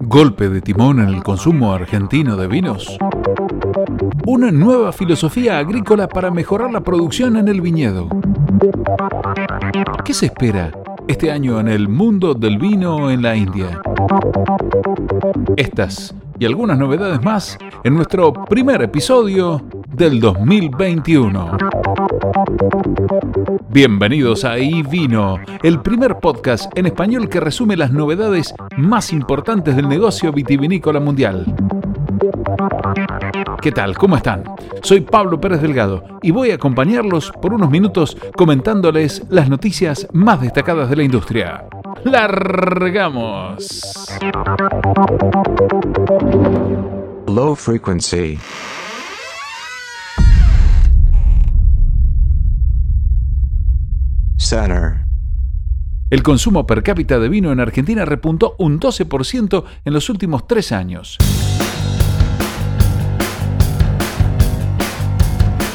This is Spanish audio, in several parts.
Golpe de timón en el consumo argentino de vinos. Una nueva filosofía agrícola para mejorar la producción en el viñedo. ¿Qué se espera este año en el mundo del vino en la India? Estas y algunas novedades más en nuestro primer episodio del 2021. Bienvenidos a iVino, el primer podcast en español que resume las novedades más importantes del negocio vitivinícola mundial. ¿Qué tal? ¿Cómo están? Soy Pablo Pérez Delgado y voy a acompañarlos por unos minutos comentándoles las noticias más destacadas de la industria. ¡Largamos! Low frequency. El consumo per cápita de vino en Argentina repuntó un 12% en los últimos tres años.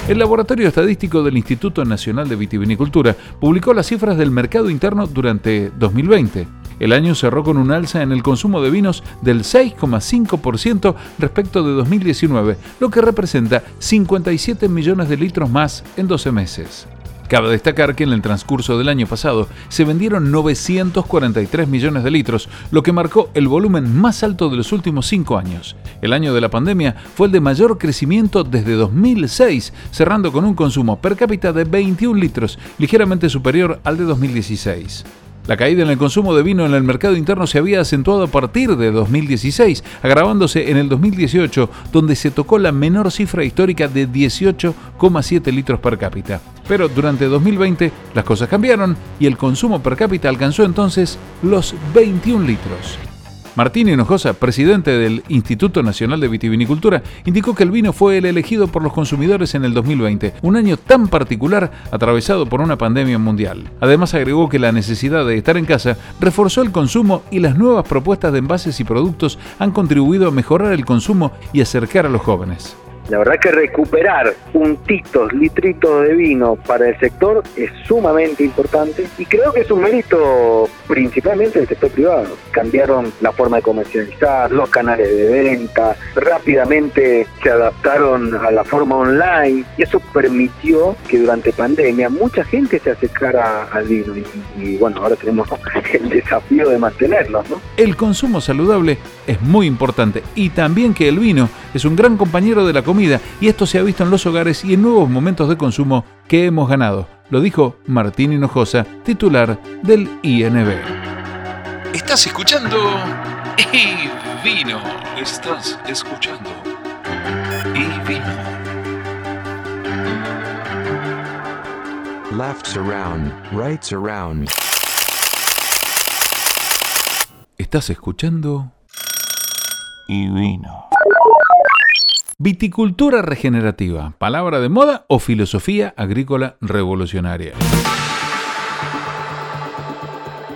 El Laboratorio Estadístico del Instituto Nacional de Vitivinicultura publicó las cifras del mercado interno durante 2020. El año cerró con un alza en el consumo de vinos del 6,5% respecto de 2019, lo que representa 57 millones de litros más en 12 meses. Cabe destacar que en el transcurso del año pasado se vendieron 943 millones de litros, lo que marcó el volumen más alto de los últimos cinco años. El año de la pandemia fue el de mayor crecimiento desde 2006, cerrando con un consumo per cápita de 21 litros, ligeramente superior al de 2016. La caída en el consumo de vino en el mercado interno se había acentuado a partir de 2016, agravándose en el 2018, donde se tocó la menor cifra histórica de 18,7 litros per cápita. Pero durante 2020 las cosas cambiaron y el consumo per cápita alcanzó entonces los 21 litros. Martín Hinojosa, presidente del Instituto Nacional de Vitivinicultura, indicó que el vino fue el elegido por los consumidores en el 2020, un año tan particular atravesado por una pandemia mundial. Además agregó que la necesidad de estar en casa reforzó el consumo y las nuevas propuestas de envases y productos han contribuido a mejorar el consumo y acercar a los jóvenes. La verdad que recuperar puntitos, litritos de vino para el sector es sumamente importante y creo que es un mérito principalmente del sector privado. Cambiaron la forma de comercializar, los canales de venta, rápidamente se adaptaron a la forma online y eso permitió que durante pandemia mucha gente se acercara al vino y, bueno, ahora tenemos el desafío de mantenerlo. El consumo saludable es muy importante y también que el vino es un gran compañero de la comida y esto se ha visto en los hogares y en nuevos momentos de consumo que hemos ganado. Lo dijo Martín Hinojosa, titular del INB. Estás escuchando y vino. Estás escuchando y vino. Lefts around, rights around. Estás escuchando y vino. Viticultura regenerativa, palabra de moda o filosofía agrícola revolucionaria.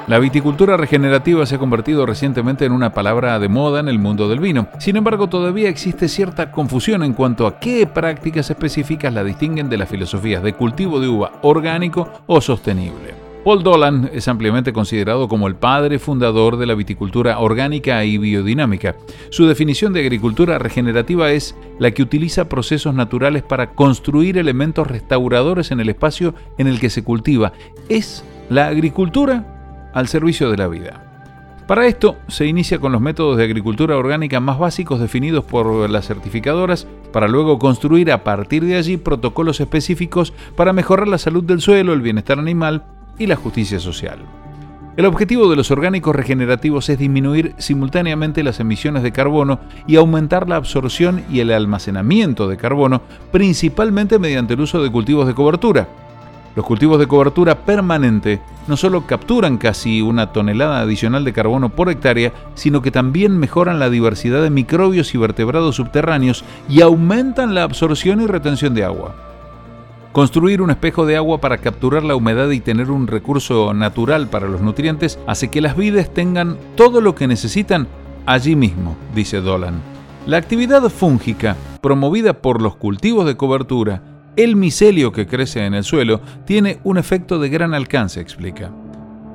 La viticultura regenerativa se ha convertido recientemente en una palabra de moda en el mundo del vino. Sin embargo, todavía existe cierta confusión en cuanto a qué prácticas específicas la distinguen de las filosofías de cultivo de uva orgánico o sostenible. Paul Dolan es ampliamente considerado como el padre fundador de la viticultura orgánica y biodinámica. Su definición de agricultura regenerativa es la que utiliza procesos naturales para construir elementos restauradores en el espacio en el que se cultiva. Es la agricultura al servicio de la vida. Para esto se inicia con los métodos de agricultura orgánica más básicos definidos por las certificadoras para luego construir a partir de allí protocolos específicos para mejorar la salud del suelo, el bienestar animal y la justicia social. El objetivo de los orgánicos regenerativos es disminuir simultáneamente las emisiones de carbono y aumentar la absorción y el almacenamiento de carbono, principalmente mediante el uso de cultivos de cobertura. Los cultivos de cobertura permanente no solo capturan casi una tonelada adicional de carbono por hectárea, sino que también mejoran la diversidad de microbios y vertebrados subterráneos y aumentan la absorción y retención de agua. Construir un espejo de agua para capturar la humedad y tener un recurso natural para los nutrientes hace que las vides tengan todo lo que necesitan allí mismo, dice Dolan. La actividad fúngica, promovida por los cultivos de cobertura, el micelio que crece en el suelo, tiene un efecto de gran alcance, explica.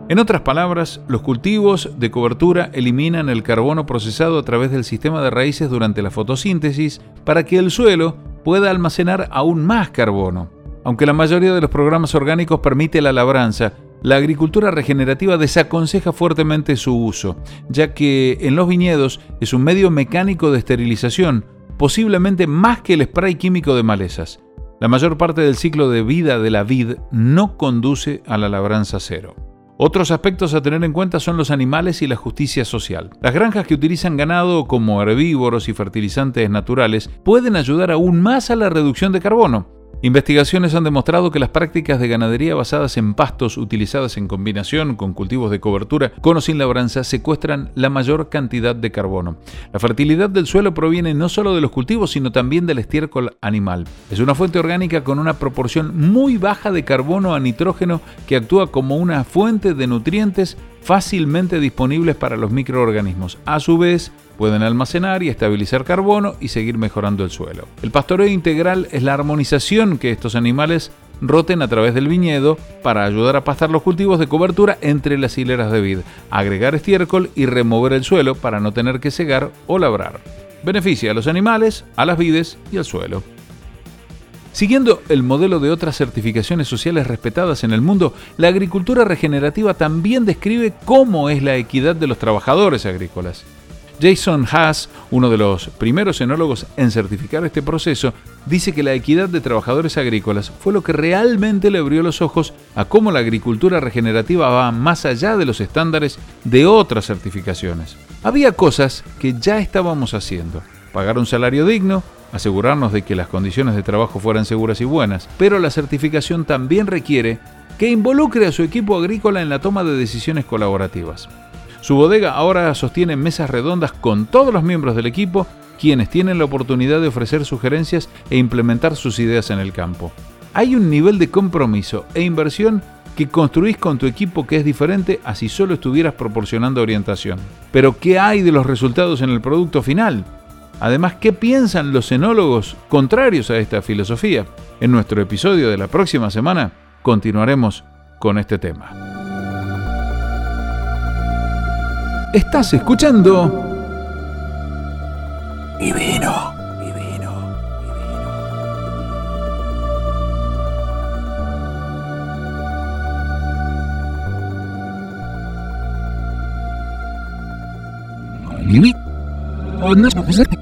En otras palabras, los cultivos de cobertura eliminan el carbono procesado a través del sistema de raíces durante la fotosíntesis para que el suelo pueda almacenar aún más carbono. Aunque la mayoría de los programas orgánicos permite la labranza, la agricultura regenerativa desaconseja fuertemente su uso, ya que en los viñedos es un medio mecánico de esterilización, posiblemente más que el spray químico de malezas. La mayor parte del ciclo de vida de la vid no conduce a la labranza cero. Otros aspectos a tener en cuenta son los animales y la justicia social. Las granjas que utilizan ganado como herbívoros y fertilizantes naturales pueden ayudar aún más a la reducción de carbono, Investigaciones han demostrado que las prácticas de ganadería basadas en pastos utilizadas en combinación con cultivos de cobertura con o sin labranza secuestran la mayor cantidad de carbono. La fertilidad del suelo proviene no solo de los cultivos, sino también del estiércol animal. Es una fuente orgánica con una proporción muy baja de carbono a nitrógeno que actúa como una fuente de nutrientes fácilmente disponibles para los microorganismos. A su vez, pueden almacenar y estabilizar carbono y seguir mejorando el suelo. El pastoreo integral es la armonización que estos animales roten a través del viñedo para ayudar a pastar los cultivos de cobertura entre las hileras de vid, agregar estiércol y remover el suelo para no tener que cegar o labrar. Beneficia a los animales, a las vides y al suelo. Siguiendo el modelo de otras certificaciones sociales respetadas en el mundo, la agricultura regenerativa también describe cómo es la equidad de los trabajadores agrícolas. Jason Haas, uno de los primeros enólogos en certificar este proceso, dice que la equidad de trabajadores agrícolas fue lo que realmente le abrió los ojos a cómo la agricultura regenerativa va más allá de los estándares de otras certificaciones. Había cosas que ya estábamos haciendo. Pagar un salario digno, asegurarnos de que las condiciones de trabajo fueran seguras y buenas, pero la certificación también requiere que involucre a su equipo agrícola en la toma de decisiones colaborativas. Su bodega ahora sostiene mesas redondas con todos los miembros del equipo, quienes tienen la oportunidad de ofrecer sugerencias e implementar sus ideas en el campo. Hay un nivel de compromiso e inversión que construís con tu equipo que es diferente a si solo estuvieras proporcionando orientación. Pero ¿qué hay de los resultados en el producto final? Además, ¿qué piensan los enólogos contrarios a esta filosofía? En nuestro episodio de la próxima semana continuaremos con este tema. Estás escuchando. Y vino. Y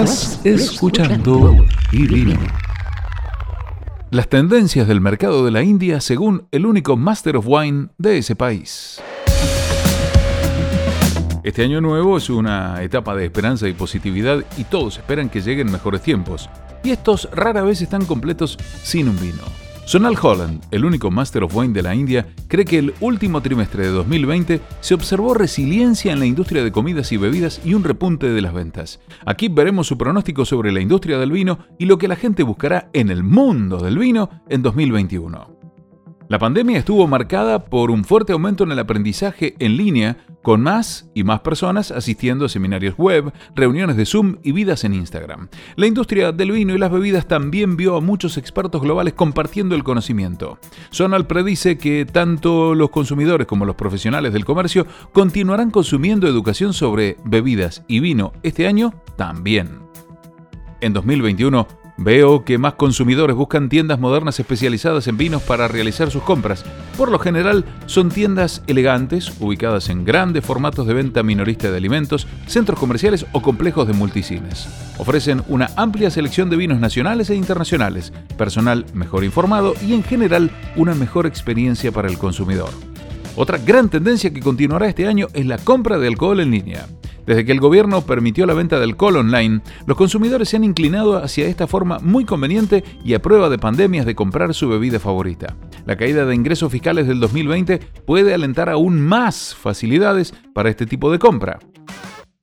Estás escuchando y vino. Las tendencias del mercado de la India según el único Master of Wine de ese país. Este año nuevo es una etapa de esperanza y positividad y todos esperan que lleguen mejores tiempos. Y estos rara vez están completos sin un vino. Sonal Holland, el único Master of Wine de la India, cree que el último trimestre de 2020 se observó resiliencia en la industria de comidas y bebidas y un repunte de las ventas. Aquí veremos su pronóstico sobre la industria del vino y lo que la gente buscará en el mundo del vino en 2021. La pandemia estuvo marcada por un fuerte aumento en el aprendizaje en línea, con más y más personas asistiendo a seminarios web, reuniones de Zoom y vidas en Instagram. La industria del vino y las bebidas también vio a muchos expertos globales compartiendo el conocimiento. Sonal predice que tanto los consumidores como los profesionales del comercio continuarán consumiendo educación sobre bebidas y vino este año también. En 2021, Veo que más consumidores buscan tiendas modernas especializadas en vinos para realizar sus compras. Por lo general, son tiendas elegantes, ubicadas en grandes formatos de venta minorista de alimentos, centros comerciales o complejos de multicines. Ofrecen una amplia selección de vinos nacionales e internacionales, personal mejor informado y en general una mejor experiencia para el consumidor. Otra gran tendencia que continuará este año es la compra de alcohol en línea. Desde que el gobierno permitió la venta del alcohol online, los consumidores se han inclinado hacia esta forma muy conveniente y a prueba de pandemias de comprar su bebida favorita. La caída de ingresos fiscales del 2020 puede alentar aún más facilidades para este tipo de compra.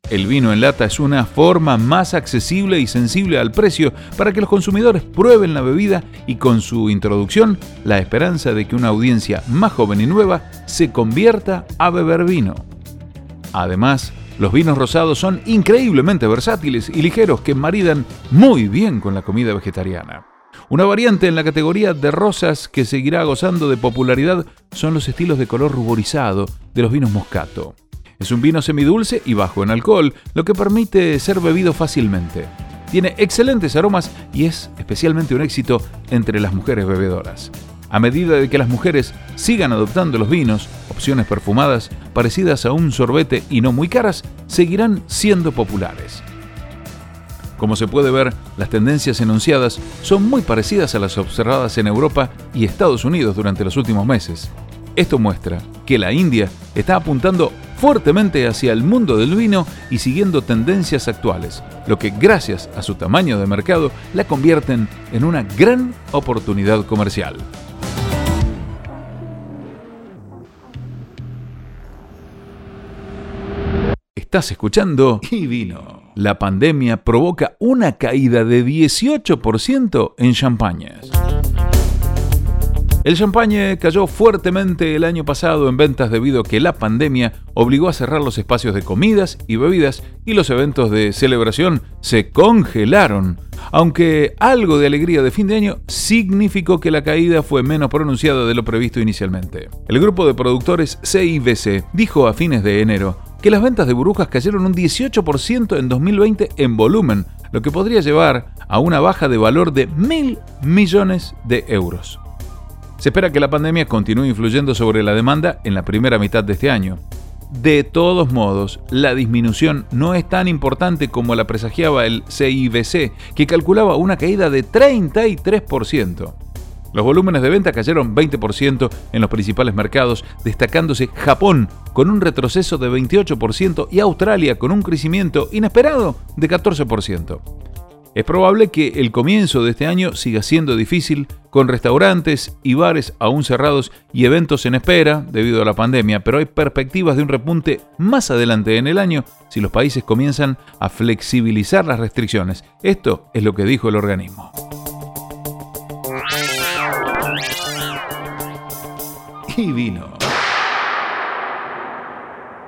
El vino en lata es una forma más accesible y sensible al precio para que los consumidores prueben la bebida y con su introducción la esperanza de que una audiencia más joven y nueva se convierta a beber vino. Además, los vinos rosados son increíblemente versátiles y ligeros que maridan muy bien con la comida vegetariana. Una variante en la categoría de rosas que seguirá gozando de popularidad son los estilos de color ruborizado de los vinos moscato. Es un vino semidulce y bajo en alcohol, lo que permite ser bebido fácilmente. Tiene excelentes aromas y es especialmente un éxito entre las mujeres bebedoras. A medida de que las mujeres sigan adoptando los vinos, opciones perfumadas, parecidas a un sorbete y no muy caras, seguirán siendo populares. Como se puede ver, las tendencias enunciadas son muy parecidas a las observadas en Europa y Estados Unidos durante los últimos meses. Esto muestra que la India está apuntando fuertemente hacia el mundo del vino y siguiendo tendencias actuales, lo que gracias a su tamaño de mercado la convierten en una gran oportunidad comercial. Estás escuchando y vino. La pandemia provoca una caída de 18% en champañas. El champagne cayó fuertemente el año pasado en ventas debido a que la pandemia obligó a cerrar los espacios de comidas y bebidas y los eventos de celebración se congelaron. Aunque algo de alegría de fin de año significó que la caída fue menos pronunciada de lo previsto inicialmente. El grupo de productores CIBC dijo a fines de enero que las ventas de burbujas cayeron un 18% en 2020 en volumen, lo que podría llevar a una baja de valor de mil millones de euros. Se espera que la pandemia continúe influyendo sobre la demanda en la primera mitad de este año. De todos modos, la disminución no es tan importante como la presagiaba el CIBC, que calculaba una caída de 33%. Los volúmenes de venta cayeron 20% en los principales mercados, destacándose Japón con un retroceso de 28% y Australia con un crecimiento inesperado de 14%. Es probable que el comienzo de este año siga siendo difícil, con restaurantes y bares aún cerrados y eventos en espera debido a la pandemia, pero hay perspectivas de un repunte más adelante en el año si los países comienzan a flexibilizar las restricciones. Esto es lo que dijo el organismo. Y vino.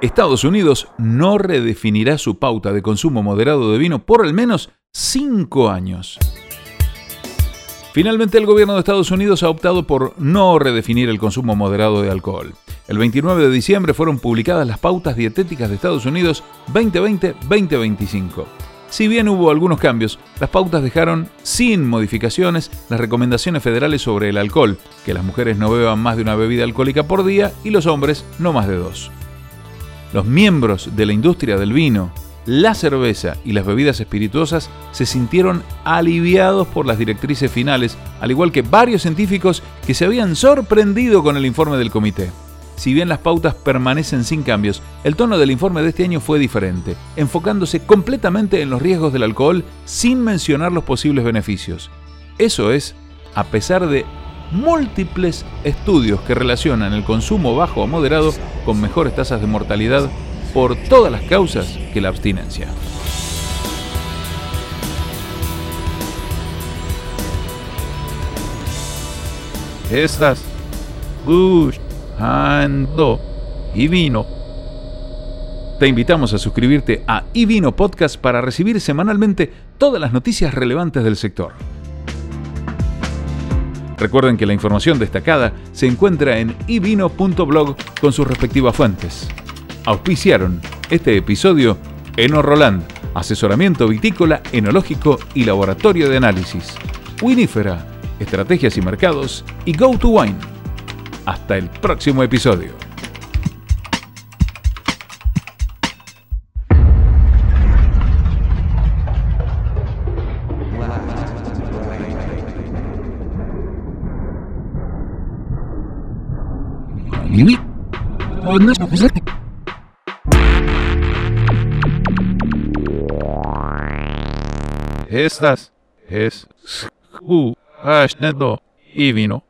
Estados Unidos no redefinirá su pauta de consumo moderado de vino por al menos cinco años. Finalmente, el gobierno de Estados Unidos ha optado por no redefinir el consumo moderado de alcohol. El 29 de diciembre fueron publicadas las pautas dietéticas de Estados Unidos 2020-2025. Si bien hubo algunos cambios, las pautas dejaron sin modificaciones las recomendaciones federales sobre el alcohol, que las mujeres no beban más de una bebida alcohólica por día y los hombres no más de dos. Los miembros de la industria del vino, la cerveza y las bebidas espirituosas se sintieron aliviados por las directrices finales, al igual que varios científicos que se habían sorprendido con el informe del comité. Si bien las pautas permanecen sin cambios, el tono del informe de este año fue diferente, enfocándose completamente en los riesgos del alcohol sin mencionar los posibles beneficios. Eso es, a pesar de múltiples estudios que relacionan el consumo bajo o moderado con mejores tasas de mortalidad por todas las causas que la abstinencia. Estás escuchando y vino. Te invitamos a suscribirte a iVino Podcast para recibir semanalmente todas las noticias relevantes del sector. Recuerden que la información destacada se encuentra en ivino.blog con sus respectivas fuentes. Auspiciaron este episodio Eno Roland, asesoramiento vitícola, enológico y laboratorio de análisis. Winifera, estrategias y mercados y Go to Wine. Hasta el próximo episodio. Estas es escuchando y vino.